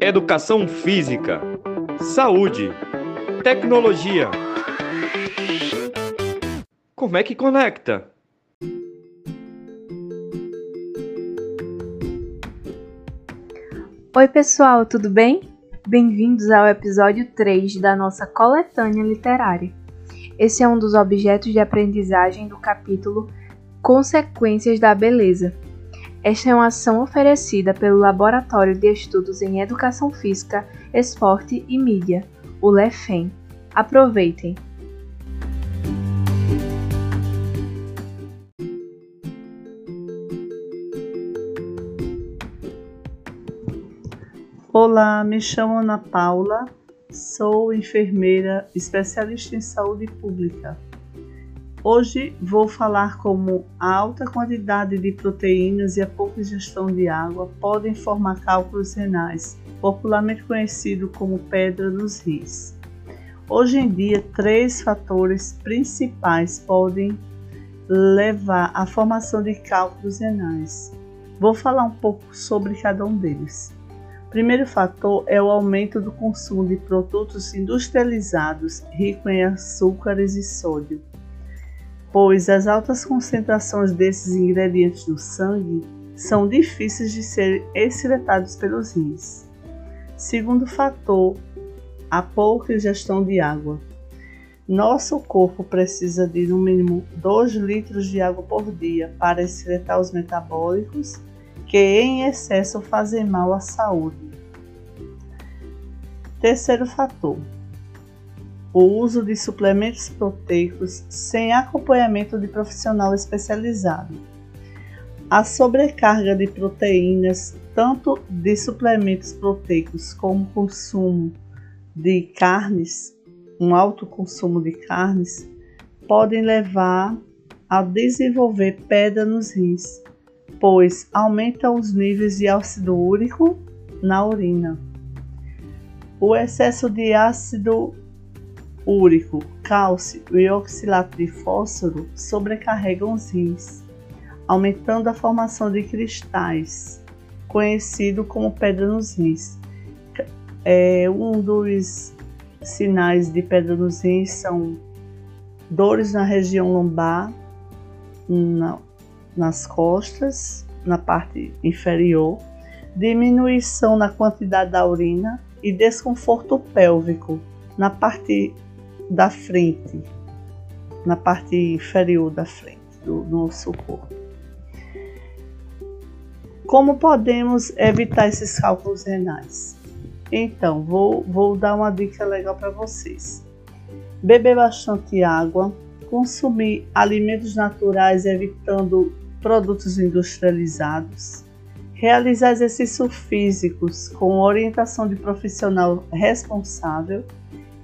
educação física, saúde, tecnologia. Como é que conecta? Oi, pessoal, tudo bem? Bem-vindos ao episódio 3 da nossa coletânea literária. Esse é um dos objetos de aprendizagem do capítulo Consequências da Beleza. Esta é uma ação oferecida pelo Laboratório de Estudos em Educação Física, Esporte e Mídia, o LEFEM. Aproveitem! Olá, me chamo Ana Paula, sou enfermeira especialista em saúde pública. Hoje vou falar como a alta quantidade de proteínas e a pouca ingestão de água podem formar cálculos renais, popularmente conhecido como pedra nos rins. Hoje em dia, três fatores principais podem levar à formação de cálculos renais. Vou falar um pouco sobre cada um deles. Primeiro fator é o aumento do consumo de produtos industrializados ricos em açúcares e sódio, pois as altas concentrações desses ingredientes no sangue são difíceis de serem excretados pelos rins. Segundo fator, a pouca ingestão de água. Nosso corpo precisa de no mínimo 2 litros de água por dia para excretar os metabólicos que em excesso fazem mal à saúde. Terceiro fator: o uso de suplementos proteicos sem acompanhamento de profissional especializado. A sobrecarga de proteínas, tanto de suplementos proteicos como consumo de carnes, um alto consumo de carnes, podem levar a desenvolver pedra nos rins, pois aumentam os níveis de ácido úrico na urina. O excesso de ácido úrico, cálcio e oxilato de fósforo sobrecarregam os rins, aumentando a formação de cristais, conhecido como pedra nos rins. É, um dos sinais de pedra nos rins são dores na região lombar, na, nas costas, na parte inferior, diminuição na quantidade da urina e desconforto pélvico na parte da frente, na parte inferior da frente do nosso corpo. Como podemos evitar esses cálculos renais? Então, vou, vou dar uma dica legal para vocês. Beber bastante água, consumir alimentos naturais evitando produtos industrializados, realizar exercícios físicos com orientação de profissional responsável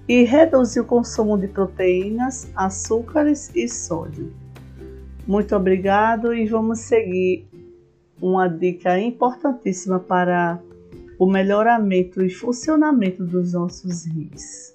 e reduzir o consumo de proteínas, açúcares e sódio. Muito obrigado e vamos seguir uma dica importantíssima para o melhoramento e funcionamento dos nossos rins.